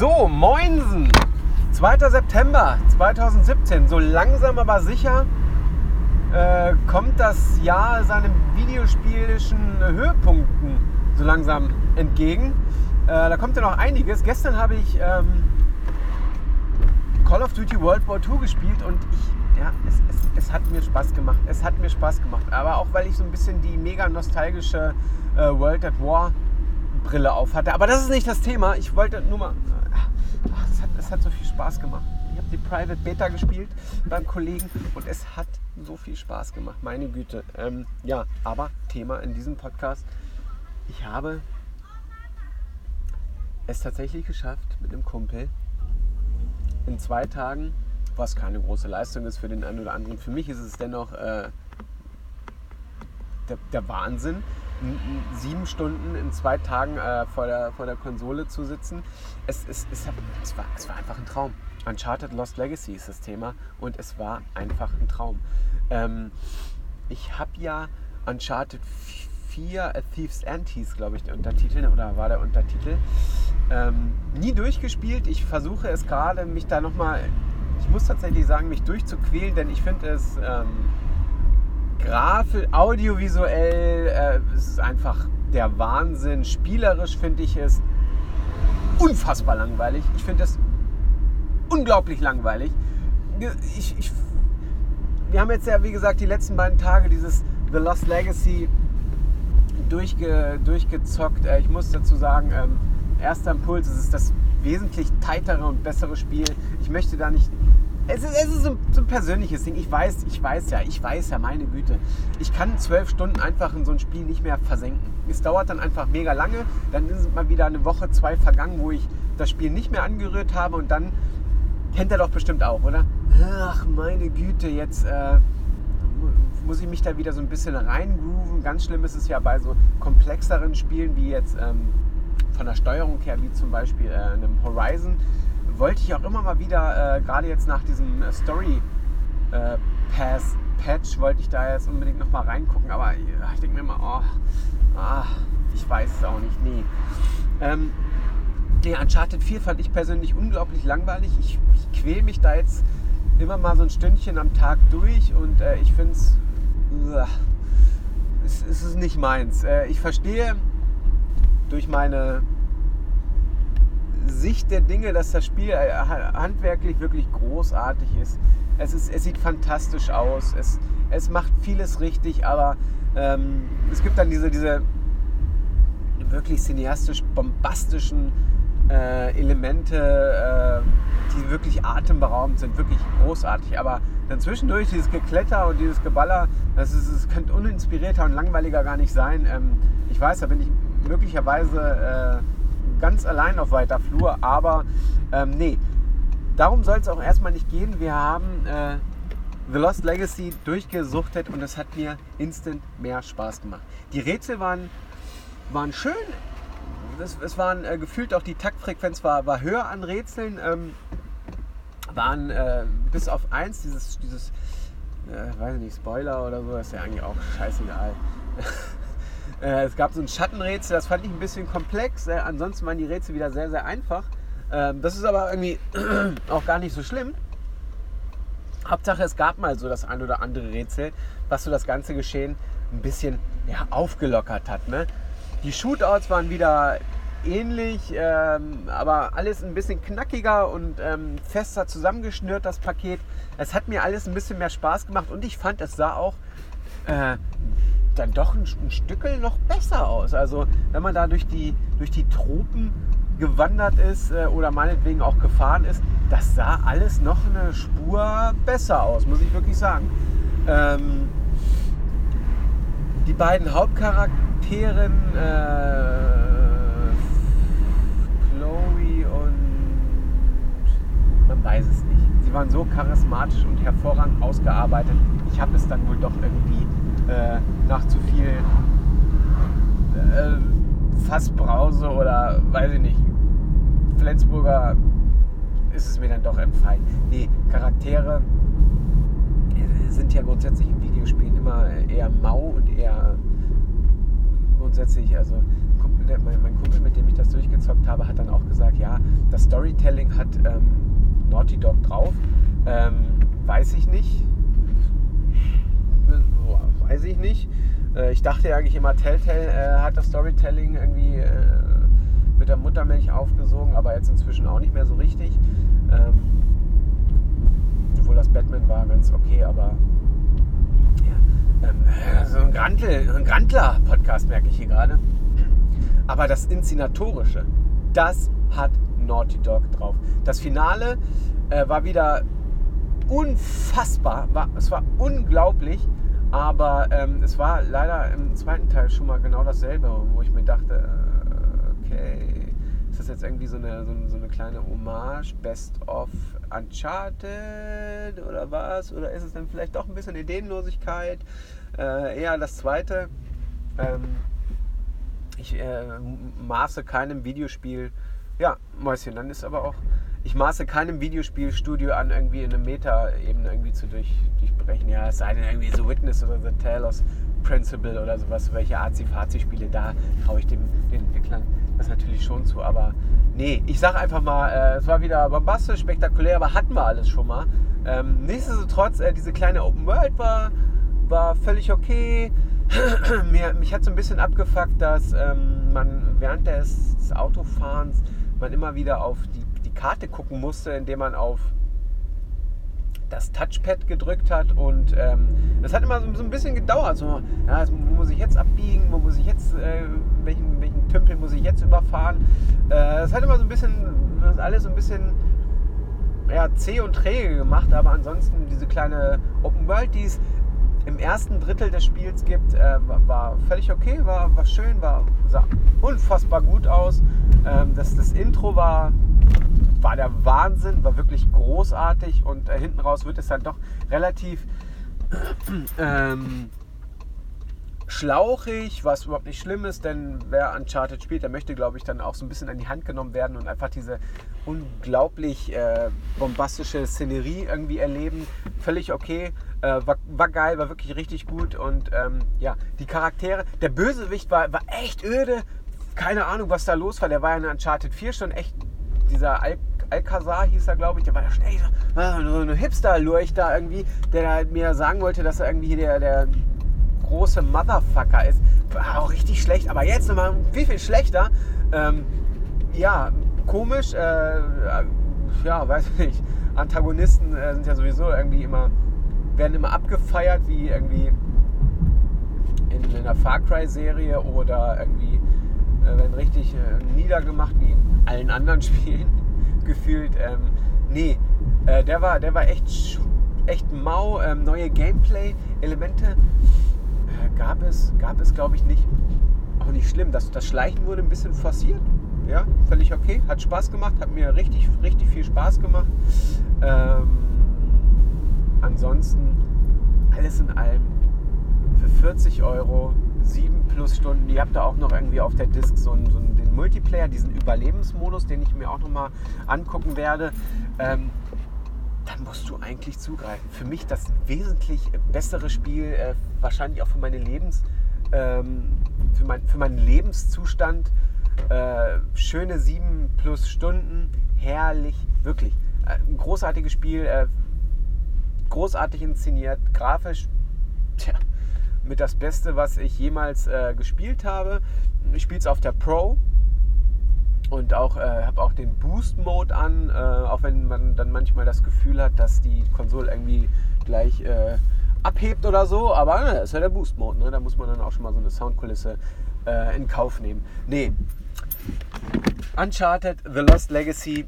So, Moinsen! 2. September 2017. So langsam aber sicher äh, kommt das Jahr seinen videospielischen Höhepunkten so langsam entgegen. Äh, da kommt ja noch einiges. Gestern habe ich ähm, Call of Duty World War II gespielt und ich, ja, es, es, es, hat mir Spaß gemacht. Es hat mir Spaß gemacht. Aber auch weil ich so ein bisschen die mega nostalgische äh, World at War Brille auf hatte. Aber das ist nicht das Thema. Ich wollte nur mal. Es hat so viel Spaß gemacht. Ich habe die Private Beta gespielt beim Kollegen und es hat so viel Spaß gemacht. Meine Güte. Ähm, ja, aber Thema in diesem Podcast. Ich habe es tatsächlich geschafft mit einem Kumpel in zwei Tagen, was keine große Leistung ist für den einen oder anderen. Für mich ist es dennoch äh, der, der Wahnsinn sieben Stunden in zwei Tagen äh, vor, der, vor der Konsole zu sitzen. Es, es, es, es, war, es war einfach ein Traum. Uncharted Lost Legacy ist das Thema und es war einfach ein Traum. Ähm, ich habe ja Uncharted 4 A End hieß, glaube ich, der Untertitel oder war der Untertitel. Ähm, nie durchgespielt. Ich versuche es gerade, mich da nochmal, ich muss tatsächlich sagen, mich durchzuquälen, denn ich finde es. Ähm, grafisch, audiovisuell, äh, es ist einfach der Wahnsinn. Spielerisch finde ich es unfassbar langweilig. Ich finde es unglaublich langweilig. Ich, ich, wir haben jetzt ja, wie gesagt, die letzten beiden Tage dieses The Lost Legacy durchge, durchgezockt. Äh, ich muss dazu sagen, ähm, erster Impuls, es ist das wesentlich tightere und bessere Spiel. Ich möchte da nicht es ist, es ist so, so, ein persönliches Ding. Ich weiß, ich weiß ja, ich weiß ja, meine Güte. Ich kann zwölf Stunden einfach in so ein Spiel nicht mehr versenken. Es dauert dann einfach mega lange. Dann ist mal wieder eine Woche, zwei vergangen, wo ich das Spiel nicht mehr angerührt habe und dann kennt er doch bestimmt auch, oder? Ach, meine Güte, jetzt äh, muss ich mich da wieder so ein bisschen reingrooven. Ganz schlimm ist es ja bei so komplexeren Spielen wie jetzt ähm, von der Steuerung her, wie zum Beispiel äh, einem Horizon wollte ich auch immer mal wieder, äh, gerade jetzt nach diesem äh, Story äh, wollte ich da jetzt unbedingt noch mal reingucken. Aber ich denke mir immer, oh, ah, ich weiß es auch nicht. Nee. Ähm, nee, Uncharted 4 fand ich persönlich unglaublich langweilig. Ich, ich quäle mich da jetzt immer mal so ein Stündchen am Tag durch und äh, ich finde es, es ist nicht meins. Äh, ich verstehe durch meine Sicht der Dinge, dass das Spiel äh, handwerklich wirklich großartig ist. Es, ist, es sieht fantastisch aus, es, es macht vieles richtig, aber ähm, es gibt dann diese, diese wirklich cineastisch bombastischen äh, Elemente, äh, die wirklich atemberaubend sind, wirklich großartig. Aber dann zwischendurch dieses Gekletter und dieses Geballer, das, das könnte uninspirierter und langweiliger gar nicht sein. Ähm, ich weiß, da bin ich möglicherweise... Äh, ganz allein auf weiter Flur, aber ähm, nee, darum soll es auch erstmal nicht gehen. Wir haben äh, The Lost Legacy durchgesuchtet und es hat mir instant mehr Spaß gemacht. Die Rätsel waren, waren schön. Es, es waren äh, gefühlt auch die Taktfrequenz war, war höher an Rätseln. Ähm, waren äh, bis auf eins, dieses, dieses äh, weiß nicht, Spoiler oder so, ist ja eigentlich auch scheißegal. Äh, es gab so ein Schattenrätsel, das fand ich ein bisschen komplex. Äh, ansonsten waren die Rätsel wieder sehr, sehr einfach. Ähm, das ist aber irgendwie auch gar nicht so schlimm. Hauptsache, es gab mal so das ein oder andere Rätsel, was so das ganze Geschehen ein bisschen ja, aufgelockert hat. Ne? Die Shootouts waren wieder ähnlich, ähm, aber alles ein bisschen knackiger und ähm, fester zusammengeschnürt, das Paket. Es hat mir alles ein bisschen mehr Spaß gemacht und ich fand, es sah auch äh, dann doch ein, ein Stückel noch besser aus. Also wenn man da durch die, durch die Tropen gewandert ist äh, oder meinetwegen auch gefahren ist, das sah alles noch eine Spur besser aus, muss ich wirklich sagen. Ähm, die beiden Hauptcharakteren, äh, Chloe und man weiß es nicht. Sie waren so charismatisch und hervorragend ausgearbeitet. Ich habe es dann wohl doch irgendwie äh, nach zu viel äh, Fassbrause oder weiß ich nicht, Flensburger ist es mir dann doch entfallen. Nee, Charaktere äh, sind ja grundsätzlich in Videospielen immer eher mau und eher grundsätzlich, also mein, Kumpel, mit dem ich das durchgezockt habe, hat dann auch gesagt, ja, das Storytelling hat ähm, Naughty Dog drauf. Ähm, weiß ich nicht. Weiß ich nicht. Äh, ich dachte eigentlich immer, Telltale äh, hat das Storytelling irgendwie äh, mit der Muttermilch aufgesogen, aber jetzt inzwischen auch nicht mehr so richtig. Ähm, obwohl das Batman war ganz okay, aber ähm, so ein Grantl, ein Grantler-Podcast merke ich hier gerade. Aber das Inszenatorische, das hat Naughty Dog drauf. Das Finale äh, war wieder unfassbar, war, es war unglaublich, aber ähm, es war leider im zweiten Teil schon mal genau dasselbe, wo ich mir dachte, äh, okay, ist das jetzt irgendwie so eine, so, so eine kleine Hommage, Best of Uncharted oder was? Oder ist es dann vielleicht doch ein bisschen Ideenlosigkeit? Äh, eher das zweite. Ähm, ich äh, maße keinem Videospiel, ja, Mäuschen, dann ist aber auch ich maße keinem Videospielstudio an, irgendwie in eine Meta-Ebene irgendwie zu durch, durchbrechen. Ja, es sei denn irgendwie so Witness oder The Talos Principle oder sowas, welche Azi-Fazi-Spiele, da traue ich dem, den Entwicklern das natürlich schon zu. Aber nee, ich sage einfach mal, äh, es war wieder bombastisch, spektakulär, aber hatten wir alles schon mal. Ähm, nichtsdestotrotz, äh, diese kleine Open World war, war völlig okay. Mir, mich hat so ein bisschen abgefuckt, dass ähm, man während des, des Autofahrens man immer wieder auf die Karte gucken musste, indem man auf das Touchpad gedrückt hat und ähm, das hat immer so, so, ein bisschen gedauert. So, ja, wo muss ich jetzt abbiegen, wo muss ich jetzt, äh, welchen, welchen Tümpel muss ich jetzt überfahren. Äh, das hat immer so ein bisschen, das alles so ein bisschen ja, zäh und träge gemacht, aber ansonsten diese kleine Open World, die es im ersten Drittel des Spiels gibt, äh, war, war, völlig okay, war, war schön, war, sah unfassbar gut aus. Ähm, das, das Intro war war der Wahnsinn, war wirklich großartig und äh, hinten raus wird es dann doch relativ ähm, schlauchig, was überhaupt nicht schlimm ist, denn wer Uncharted spielt, der möchte, glaube ich, dann auch so ein bisschen an die Hand genommen werden und einfach diese unglaublich äh, bombastische Szenerie irgendwie erleben. Völlig okay, äh, war, war, geil, war wirklich richtig gut und ähm, ja, die Charaktere, der Bösewicht war, war echt öde, keine Ahnung, was da los war, der war ja in Uncharted 4 schon echt dieser Al Alcazar hieß er, glaube ich, der war ja schon echt so ein Hipster-Lurch da irgendwie, der mir sagen wollte, dass er irgendwie der, der große Motherfucker ist. War auch richtig schlecht, aber jetzt nochmal viel, viel schlechter. Ähm, ja, komisch, äh, ja, weiß ich nicht. Antagonisten äh, sind ja sowieso irgendwie immer, werden immer abgefeiert, wie irgendwie in, in einer Far Cry-Serie oder irgendwie äh, werden richtig äh, niedergemacht, wie in allen anderen Spielen gefühlt. Ähm, nee, äh, der, war, der war echt, echt mau. Ähm, neue Gameplay-Elemente äh, gab es, gab es glaube ich nicht. Auch nicht schlimm. Das, das Schleichen wurde ein bisschen forciert. Ja, völlig okay. Hat Spaß gemacht, hat mir richtig, richtig viel Spaß gemacht. Ähm, ansonsten alles in allem für 40 Euro, 7 plus Stunden. Ihr habt da auch noch irgendwie auf der Disk so einen, so einen Multiplayer, diesen Überlebensmodus, den ich mir auch noch mal angucken werde. Ähm, dann musst du eigentlich zugreifen. Für mich das wesentlich bessere Spiel, äh, wahrscheinlich auch für meine Lebens, ähm, für, mein, für meinen Lebenszustand. Äh, schöne 7 plus Stunden, herrlich, wirklich. Äh, ein großartiges Spiel, äh, großartig inszeniert, grafisch, tja, mit das Beste, was ich jemals äh, gespielt habe. Ich spiele es auf der Pro und auch äh, habe auch den Boost Mode an, äh, auch wenn man dann manchmal das Gefühl hat, dass die Konsole irgendwie gleich äh, abhebt oder so. Aber ne, ist ja der Boost Mode, ne? da muss man dann auch schon mal so eine Soundkulisse äh, in Kauf nehmen. Nee, Uncharted The Lost Legacy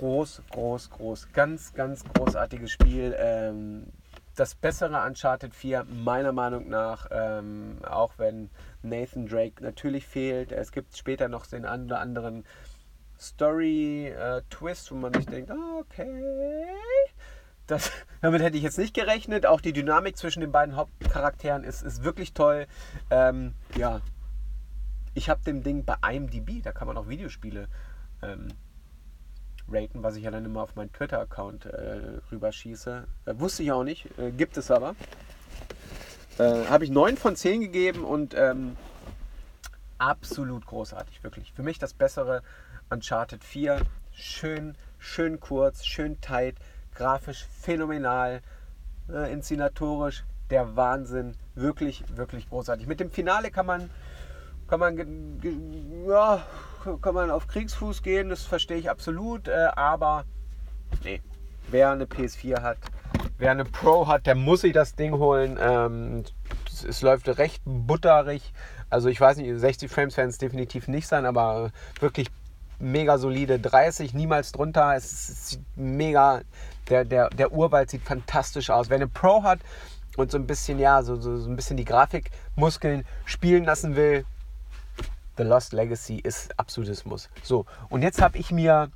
groß, groß, groß. Ganz, ganz großartiges Spiel. Ähm, das bessere Uncharted 4, meiner Meinung nach, ähm, auch wenn Nathan Drake natürlich fehlt. Es gibt später noch den einen anderen Story-Twist, äh, wo man sich denkt, okay, das, damit hätte ich jetzt nicht gerechnet. Auch die Dynamik zwischen den beiden Hauptcharakteren ist, ist wirklich toll. Ähm, ja, ich habe dem Ding bei IMDb, da kann man auch Videospiele ähm, raten, was ich ja dann immer auf meinen Twitter-Account äh, rüberschieße. Äh, wusste ich auch nicht, äh, gibt es aber. Äh, Habe ich 9 von 10 gegeben und ähm, absolut großartig, wirklich. Für mich das bessere Uncharted 4. Schön, schön kurz, schön tight, grafisch phänomenal, äh, inszenatorisch der Wahnsinn. Wirklich, wirklich großartig. Mit dem Finale kann man, kann man, ja, kann man auf Kriegsfuß gehen, das verstehe ich absolut, äh, aber nee, wer eine PS4 hat, wer eine Pro hat, der muss sich das Ding holen. Ähm, es läuft recht butterig. Also ich weiß nicht, 60 Frames werden es definitiv nicht sein, aber wirklich mega solide 30, niemals drunter. Es ist mega, der, der, der Urwald sieht fantastisch aus. Wer eine Pro hat und so ein bisschen, ja, so, so, so ein bisschen die Grafikmuskeln spielen lassen will, The Lost Legacy ist absolutes Muss. So, und jetzt habe ich mir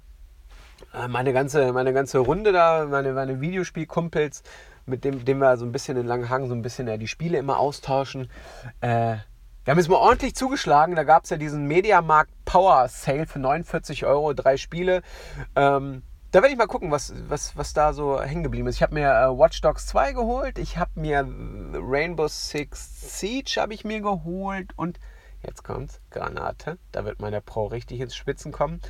äh, meine ganze, meine ganze Runde da, meine, meine Videospielkumpels, mit dem, dem wir so ein bisschen in Langenhagen so ein bisschen ja, die Spiele immer austauschen. Äh, wir haben jetzt mal ordentlich zugeschlagen. Da gab es ja diesen Mediamarkt Power Sale für 49 Euro, drei Spiele. Ähm, da werde ich mal gucken, was, was, was da so hängen geblieben ist. Ich habe mir äh, Watch Dogs 2 geholt. Ich habe mir Rainbow Six Siege habe ich mir geholt. Und jetzt kommt Granate. Da wird meine Pro richtig ins Spitzen kommen.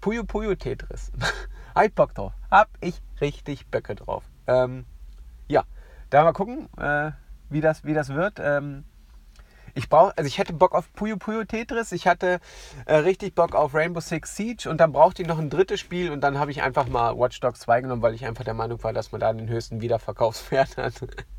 Puyo Puyo Tetris. Halt Bock drauf. Hab ich richtig Böcke drauf. Ähm, ja, da mal gucken, äh, wie, das, wie das wird. Ähm, ich brauche, also ich hätte Bock auf Puyo Puyo Tetris, ich hatte äh, richtig Bock auf Rainbow Six Siege und dann brauchte ich noch ein drittes Spiel und dann habe ich einfach mal Watch Dogs 2 genommen, weil ich einfach der Meinung war, dass man da den höchsten Wiederverkaufswert hat.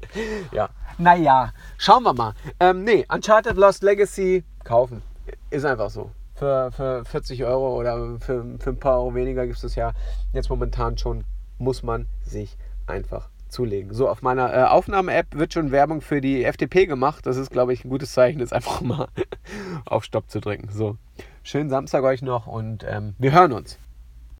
ja. Naja, schauen wir mal. Ähm, nee, Uncharted Lost Legacy kaufen. Ist einfach so. Für, für 40 Euro oder für, für ein paar Euro weniger gibt es das ja jetzt momentan schon, muss man sich einfach zulegen. So, auf meiner äh, Aufnahme-App wird schon Werbung für die FDP gemacht. Das ist, glaube ich, ein gutes Zeichen, jetzt einfach mal auf Stopp zu drücken. So, schönen Samstag euch noch und ähm, wir hören uns.